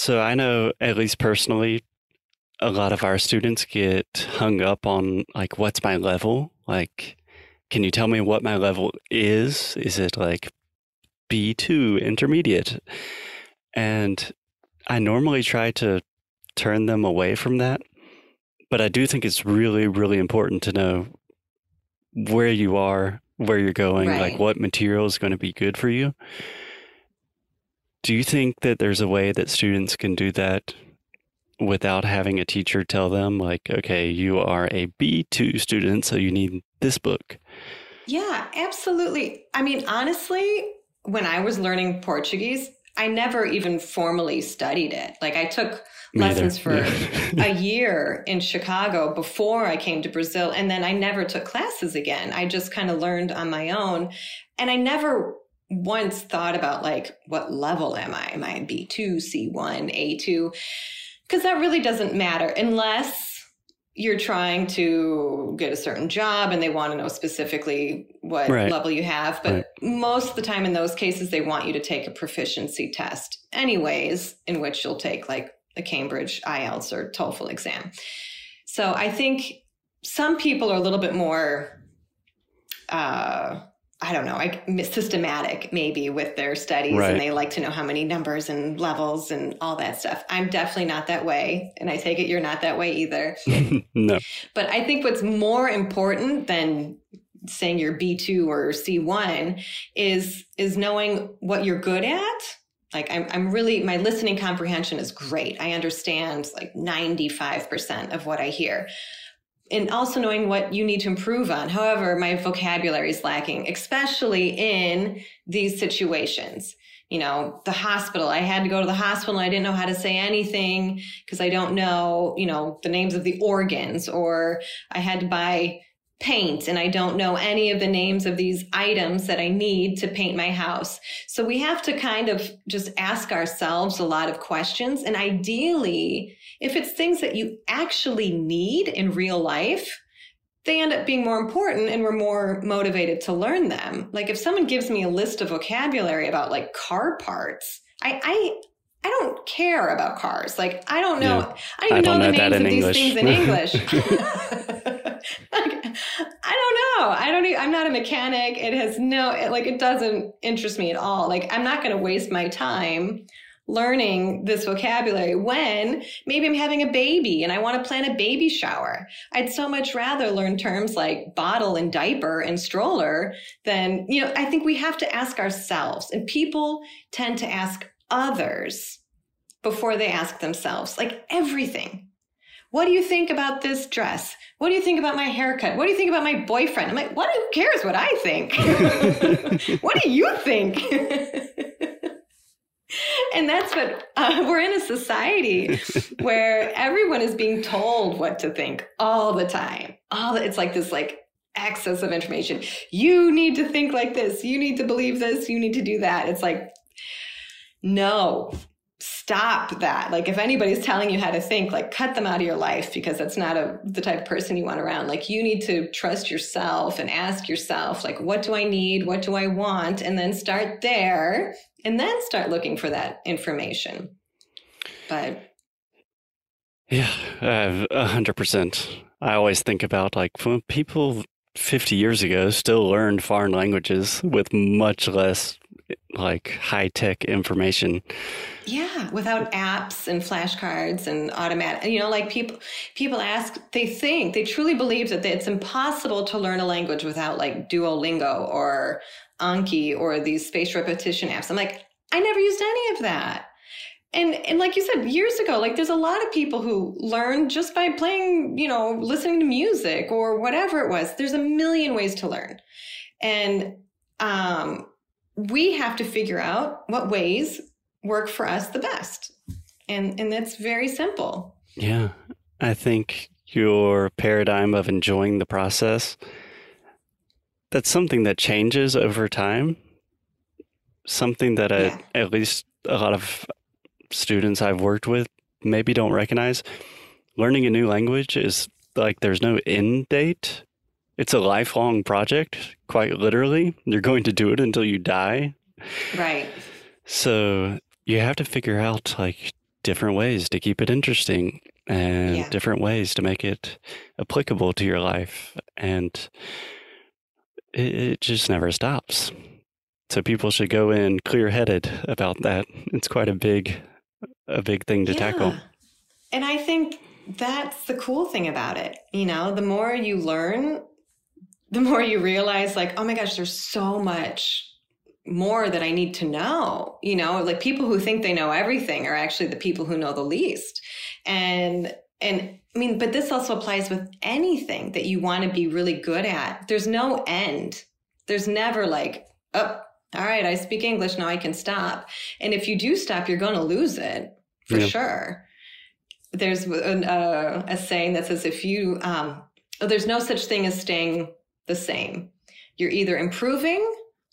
So I know, at least personally, a lot of our students get hung up on like, what's my level? Like, can you tell me what my level is? Is it like B2 intermediate? And I normally try to turn them away from that. But I do think it's really, really important to know where you are, where you're going, right. like what material is going to be good for you. Do you think that there's a way that students can do that without having a teacher tell them, like, okay, you are a B2 student, so you need this book? Yeah, absolutely. I mean, honestly, when I was learning Portuguese, I never even formally studied it. Like, I took lessons for yeah. a year in Chicago before I came to Brazil, and then I never took classes again. I just kind of learned on my own. And I never once thought about like what level am I? Am I B2, C1, A2? Because that really doesn't matter unless you're trying to get a certain job and they want to know specifically what right. level you have. But right. most of the time in those cases, they want you to take a proficiency test, anyways, in which you'll take like the Cambridge IELTS or TOEFL exam. So I think some people are a little bit more uh, I don't know, like systematic maybe with their studies right. and they like to know how many numbers and levels and all that stuff. I'm definitely not that way. And I take it you're not that way either. no. But I think what's more important than saying you're B2 or C1 is is knowing what you're good at. Like I'm I'm really my listening comprehension is great. I understand like 95% of what I hear and also knowing what you need to improve on. However, my vocabulary is lacking, especially in these situations. You know, the hospital, I had to go to the hospital and I didn't know how to say anything because I don't know, you know, the names of the organs, or I had to buy paint and I don't know any of the names of these items that I need to paint my house. So we have to kind of just ask ourselves a lot of questions. And ideally, if it's things that you actually need in real life, they end up being more important and we're more motivated to learn them. Like if someone gives me a list of vocabulary about like car parts, I, I, I don't care about cars. Like I don't know. Yeah. I don't even I know, know the names of English. these things in English. I don't know. I don't. I'm not a mechanic. It has no. It, like it doesn't interest me at all. Like I'm not going to waste my time learning this vocabulary when maybe I'm having a baby and I want to plan a baby shower. I'd so much rather learn terms like bottle and diaper and stroller than, you know, I think we have to ask ourselves and people tend to ask others before they ask themselves, like everything. What do you think about this dress? What do you think about my haircut? What do you think about my boyfriend? I'm like, what? Who cares what I think? what do you think? and that's what uh, we're in a society where everyone is being told what to think all the time. All the, it's like this like excess of information. You need to think like this. You need to believe this. You need to do that. It's like, no, stop that. Like if anybody's telling you how to think, like cut them out of your life because that's not a, the type of person you want around. Like you need to trust yourself and ask yourself, like, what do I need? What do I want? And then start there and then start looking for that information. But yeah, a hundred percent. I always think about like when people 50 years ago still learned foreign languages with much less like high tech information. Yeah, without apps and flashcards and automatic, you know, like people people ask, they think, they truly believe that it's impossible to learn a language without like Duolingo or Anki or these spaced repetition apps. I'm like, I never used any of that. And and like you said years ago, like there's a lot of people who learn just by playing, you know, listening to music or whatever it was. There's a million ways to learn. And um we have to figure out what ways work for us the best. And and that's very simple. Yeah. I think your paradigm of enjoying the process that's something that changes over time. Something that yeah. I, at least a lot of students I've worked with maybe don't recognize. Learning a new language is like there's no end date it's a lifelong project, quite literally. You're going to do it until you die. Right. So you have to figure out like different ways to keep it interesting and Yeah. different ways to make it applicable to your life. And it, it just never stops. So people should go in clear headed about that. It's quite a big, a big thing to tackle. And I think that's the cool thing about it. You know, the more you learn, the more you realize, like, oh my gosh, there's so much more that I need to know. You know, like people who think they know everything are actually the people who know the least. And, and I mean, but this also applies with anything that you want to be really good at. There's no end. There's never like, oh, all right, I speak English, now I can stop. And if you do stop, you're going to lose it for Yeah. sure. There's an, uh, a saying that says if you, um, oh, there's no such thing as staying the same. You're either improving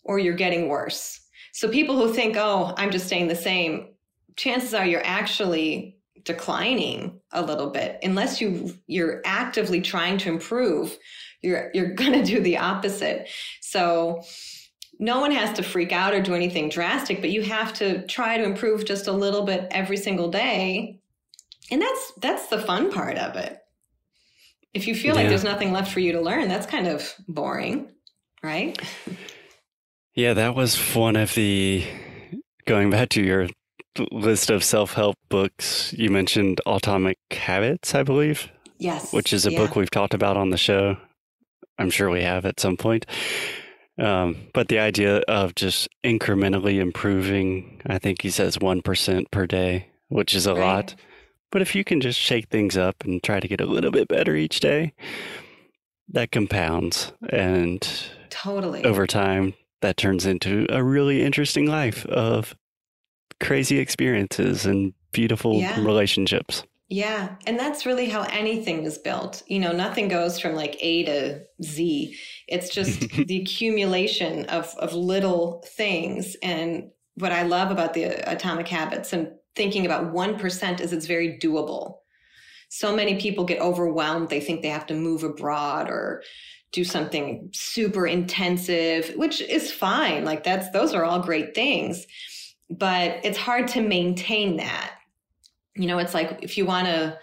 or you're getting worse. So people who think, oh, I'm just staying the same, chances are you're actually declining a little bit unless you you're actively trying to improve you're you're going to do the opposite so no one has to freak out or do anything drastic but you have to try to improve just a little bit every single day and that's that's the fun part of it if you feel like there's nothing left for you to learn that's kind of boring right Yeah, that was one of the going back to your list of self-help books. You mentioned Atomic Habits, I believe, yes which is a Yeah. book we've talked about on the show. I'm sure we have at some point. Um, but the idea of just incrementally improving, I think he says 1% per day, which is a Right. lot. But if you can just shake things up and try to get a little bit better each day, that compounds. And totally over time, that turns into a really interesting life of crazy experiences and beautiful Yeah. relationships. Yeah. And that's really how anything is built. You know, nothing goes from like A to Z. It's just the accumulation of, of little things. And what I love about the uh, atomic habits and thinking about 1% is it's very doable. So many people get overwhelmed. They think they have to move abroad or do something super intensive, which is fine. Like that's, those are all great things. But it's hard to maintain that you know it's like if you want to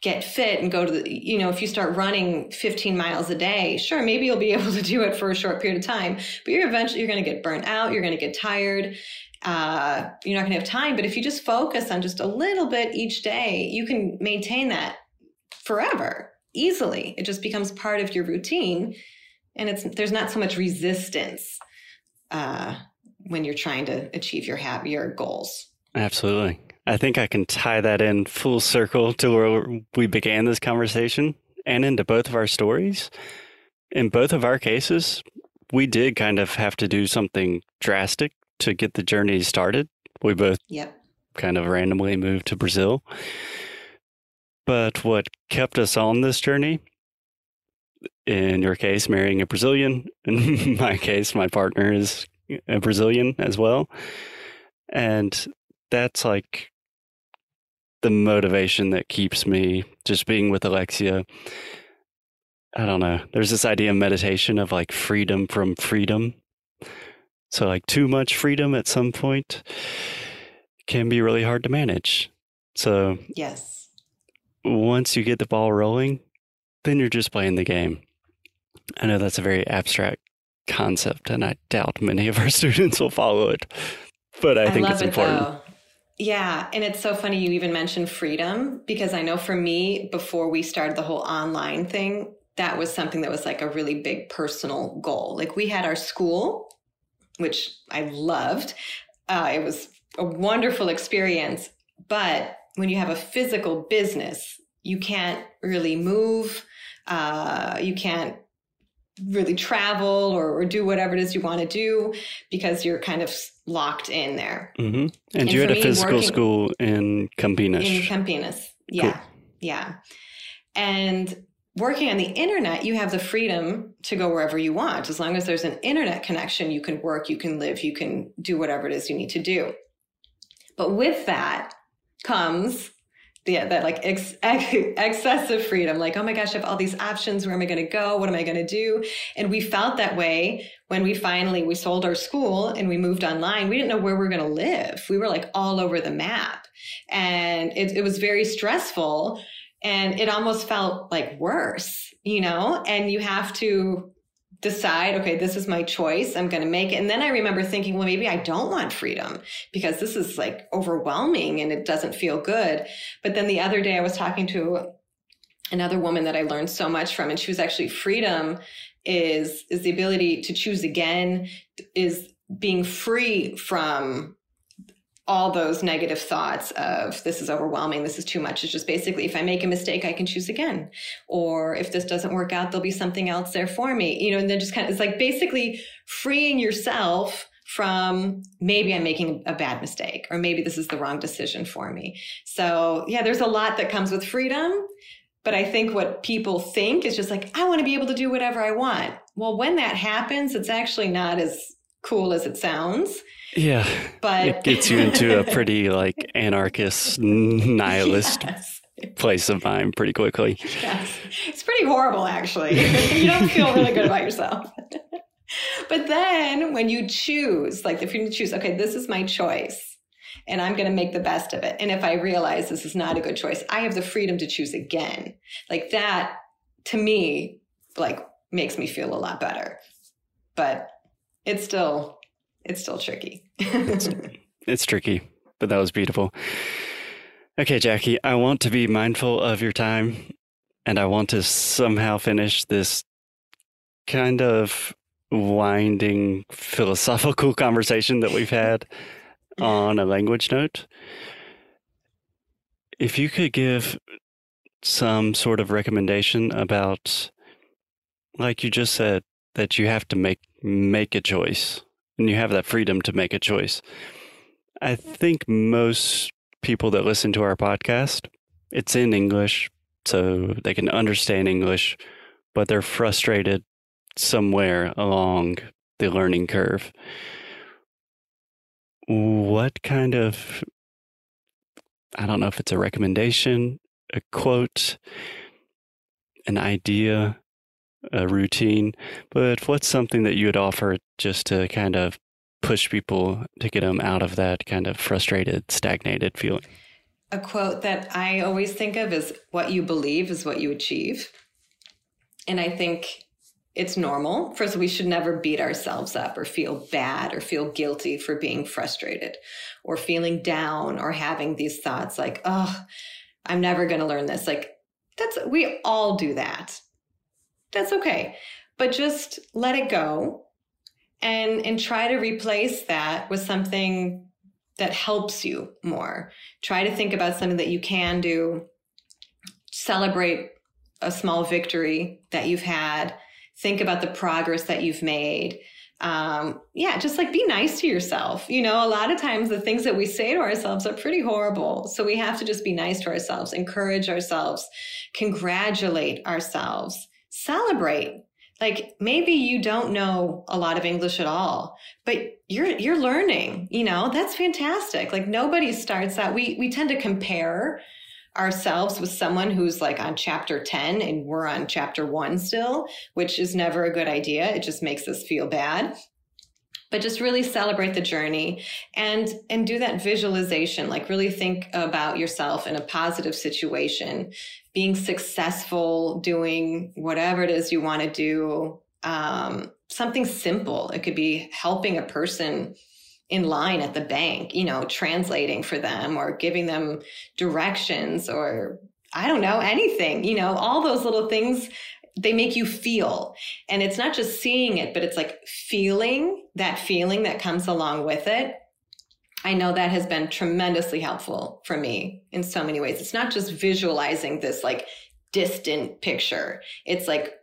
get fit and go to the you know if you start running 15 miles a day sure maybe you'll be able to do it for a short period of time but you're eventually you're going to get burnt out you're going to get tired uh, you're not going to have time but if you just focus on just a little bit each day you can maintain that forever easily it just becomes part of your routine and it's there's not so much resistance uh, when you're trying to achieve your your goals Absolutely. I think I can tie that in full circle to where we began this conversation and into both of our stories. In both of our cases, we did kind of have to do something drastic to get the journey started. We both yep kind of randomly moved to Brazil. But what kept us on this journey, in your case, marrying a Brazilian, in my case, my partner is a Brazilian as well. And that's like the motivation that keeps me just being with Alexia. I don't know. There's this idea of meditation of like freedom from freedom. So, like, too much freedom at some point can be really hard to manage. So, yes once you get the ball rolling, then you're just playing the game. I know that's a very abstract concept, and I doubt many of our students will follow it, but I, think it's it, important. Yeah, and it's so funny you even mentioned freedom because I know for me, before we started the whole online thing, that was something that was like a really big personal goal. Like we had our school, which I loved. Uh, it was a wonderful experience, but when you have a physical business, you can't really move. Uh, you can't really travel or, or do whatever it is you want to do because you're kind of locked in there. hmm And, And you had a me, physical working- school in Campinas. In Campinas. Yeah. Yeah. And working on the internet, you have the freedom to go wherever you want. As long as there's an internet connection, you can work, you can live, you can do whatever it is you need to do. But with that comes yeah, that like ex- ex- excessive freedom. Like, oh my gosh, I have all these options. Where am I going to go? What am I going to do? And we felt that way when we finally we sold our school and we moved online. We didn't know where we were going to live. We were like all over the map, and it, it was very stressful. And it almost felt like worse, you know. And you have to decide, okay, this is my choice. I'm going to make it. And then I remember thinking, well, maybe I don't want freedom because this is like overwhelming and it doesn't feel good. But then the other day I was talking to another woman that I learned so much from, and she was actually freedom is, is the ability to choose again, is being free from all those negative thoughts of this is overwhelming, this is too much. It's just basically if I make a mistake, I can choose again. Or if this doesn't work out, there'll be something else there for me. You know, and then just kind of it's like basically freeing yourself from maybe I'm making a bad mistake or maybe this is the wrong decision for me. So yeah, there's a lot that comes with freedom. But I think what people think is just like, I want to be able to do whatever I want. Well, when that happens, it's actually not as cool as it sounds yeah. But it gets you into a pretty like anarchist, nihilist yes. place of mind pretty quickly. Yes. It's pretty horrible, actually. you don't feel really good about yourself. but then when you choose, like if you choose, okay, this is my choice and I'm going to make the best of it. And if I realize this is not a good choice, I have the freedom to choose again. Like that to me, like makes me feel a lot better. But it's still it's still tricky. it's, it's tricky, but that was beautiful. Okay, Jackie, I want to be mindful of your time and I want to somehow finish this kind of winding philosophical conversation that we've had on a language note. If you could give some sort of recommendation about like you just said that you have to make make a choice and you have that freedom to make a choice. I think most people that listen to our podcast, it's in English, so they can understand English, but they're frustrated somewhere along the learning curve. What kind of, I don't know if it's a recommendation, a quote, an idea a routine, but what's something that you would offer just to kind of push people to get them out of that kind of frustrated, stagnated feeling? A quote that I always think of is what you believe is what you achieve. And I think it's normal. First, we should never beat ourselves up or feel bad or feel guilty for being frustrated or feeling down or having these thoughts like, oh, I'm never going to learn this. Like, that's, we all do that that's okay. But just let it go and and try to replace that with something that helps you more. Try to think about something that you can do. Celebrate a small victory that you've had. Think about the progress that you've made. Um, yeah, just like be nice to yourself. You know, a lot of times the things that we say to ourselves are pretty horrible. So we have to just be nice to ourselves, encourage ourselves, congratulate ourselves celebrate. Like maybe you don't know a lot of english at all but you're you're learning you know? That's fantastic. Like nobody starts that. We we tend to compare ourselves with someone who's like on chapter 10 and we're on chapter 1 still which is never a good idea. It just makes us feel bad but just really celebrate the journey and and do that visualization like really think about yourself in a positive situation being successful doing whatever it is you want to do um, something simple. It could be helping a person in line at the bank you know translating for them or giving them directions or i don't know anything you know all those little things they make you feel. And it's not just seeing it, but it's like feeling that feeling that comes along with it. I know that has been tremendously helpful for me in so many ways. It's not just visualizing this like distant picture. It's like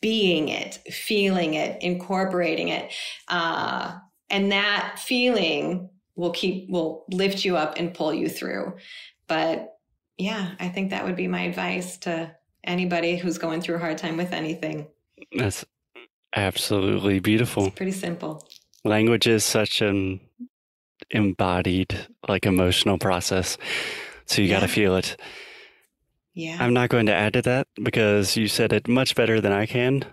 being it, feeling it, incorporating it. Uh, and that feeling will keep, will lift you up and pull you through. But yeah, I think that would be my advice to anybody who's going through a hard time with anything. That's absolutely beautiful. It's pretty simple. Language is such an embodied, like emotional process. So you got to feel it. Yeah. I'm not going to add to that because you said it much better than I can.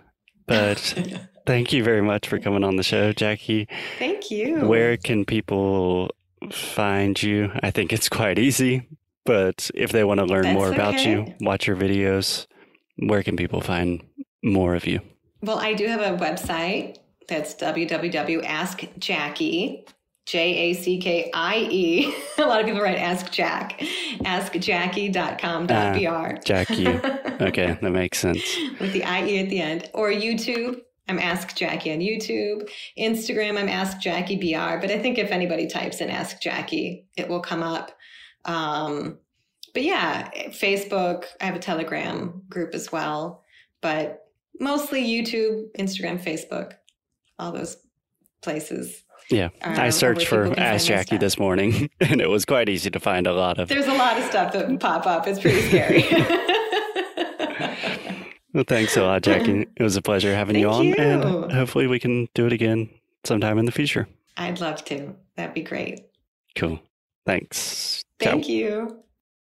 But thank you very much for coming on the show, Jackie. Thank you. Where can people find you? I think it's quite easy, but if they want to learn That's more about you, watch your videos, where can people find more of you? Well, I do have a website that's www.askjackie, J A C K I E. A lot of people write Ask Jack, askjackie.com.br. Ah, Jackie. Okay, that makes sense. With the IE at the end. Or YouTube, I'm Ask Jackie on YouTube. Instagram, I'm Ask Jackie BR. But I think if anybody types in Ask Jackie, it will come up. Um, but yeah, Facebook, I have a Telegram group as well. But mostly YouTube, Instagram, Facebook, all those places. Yeah. are I searched for Ask Jackie stuff. this morning, and it was quite easy to find a lot of. There's a lot of stuff that pop up. It's pretty scary. Well, thanks a lot, Jackie. It was a pleasure having you on, Thank and hopefully we can do it again sometime in the future. I'd love to. That'd be great. Cool. Thanks. Ciao. Thank you.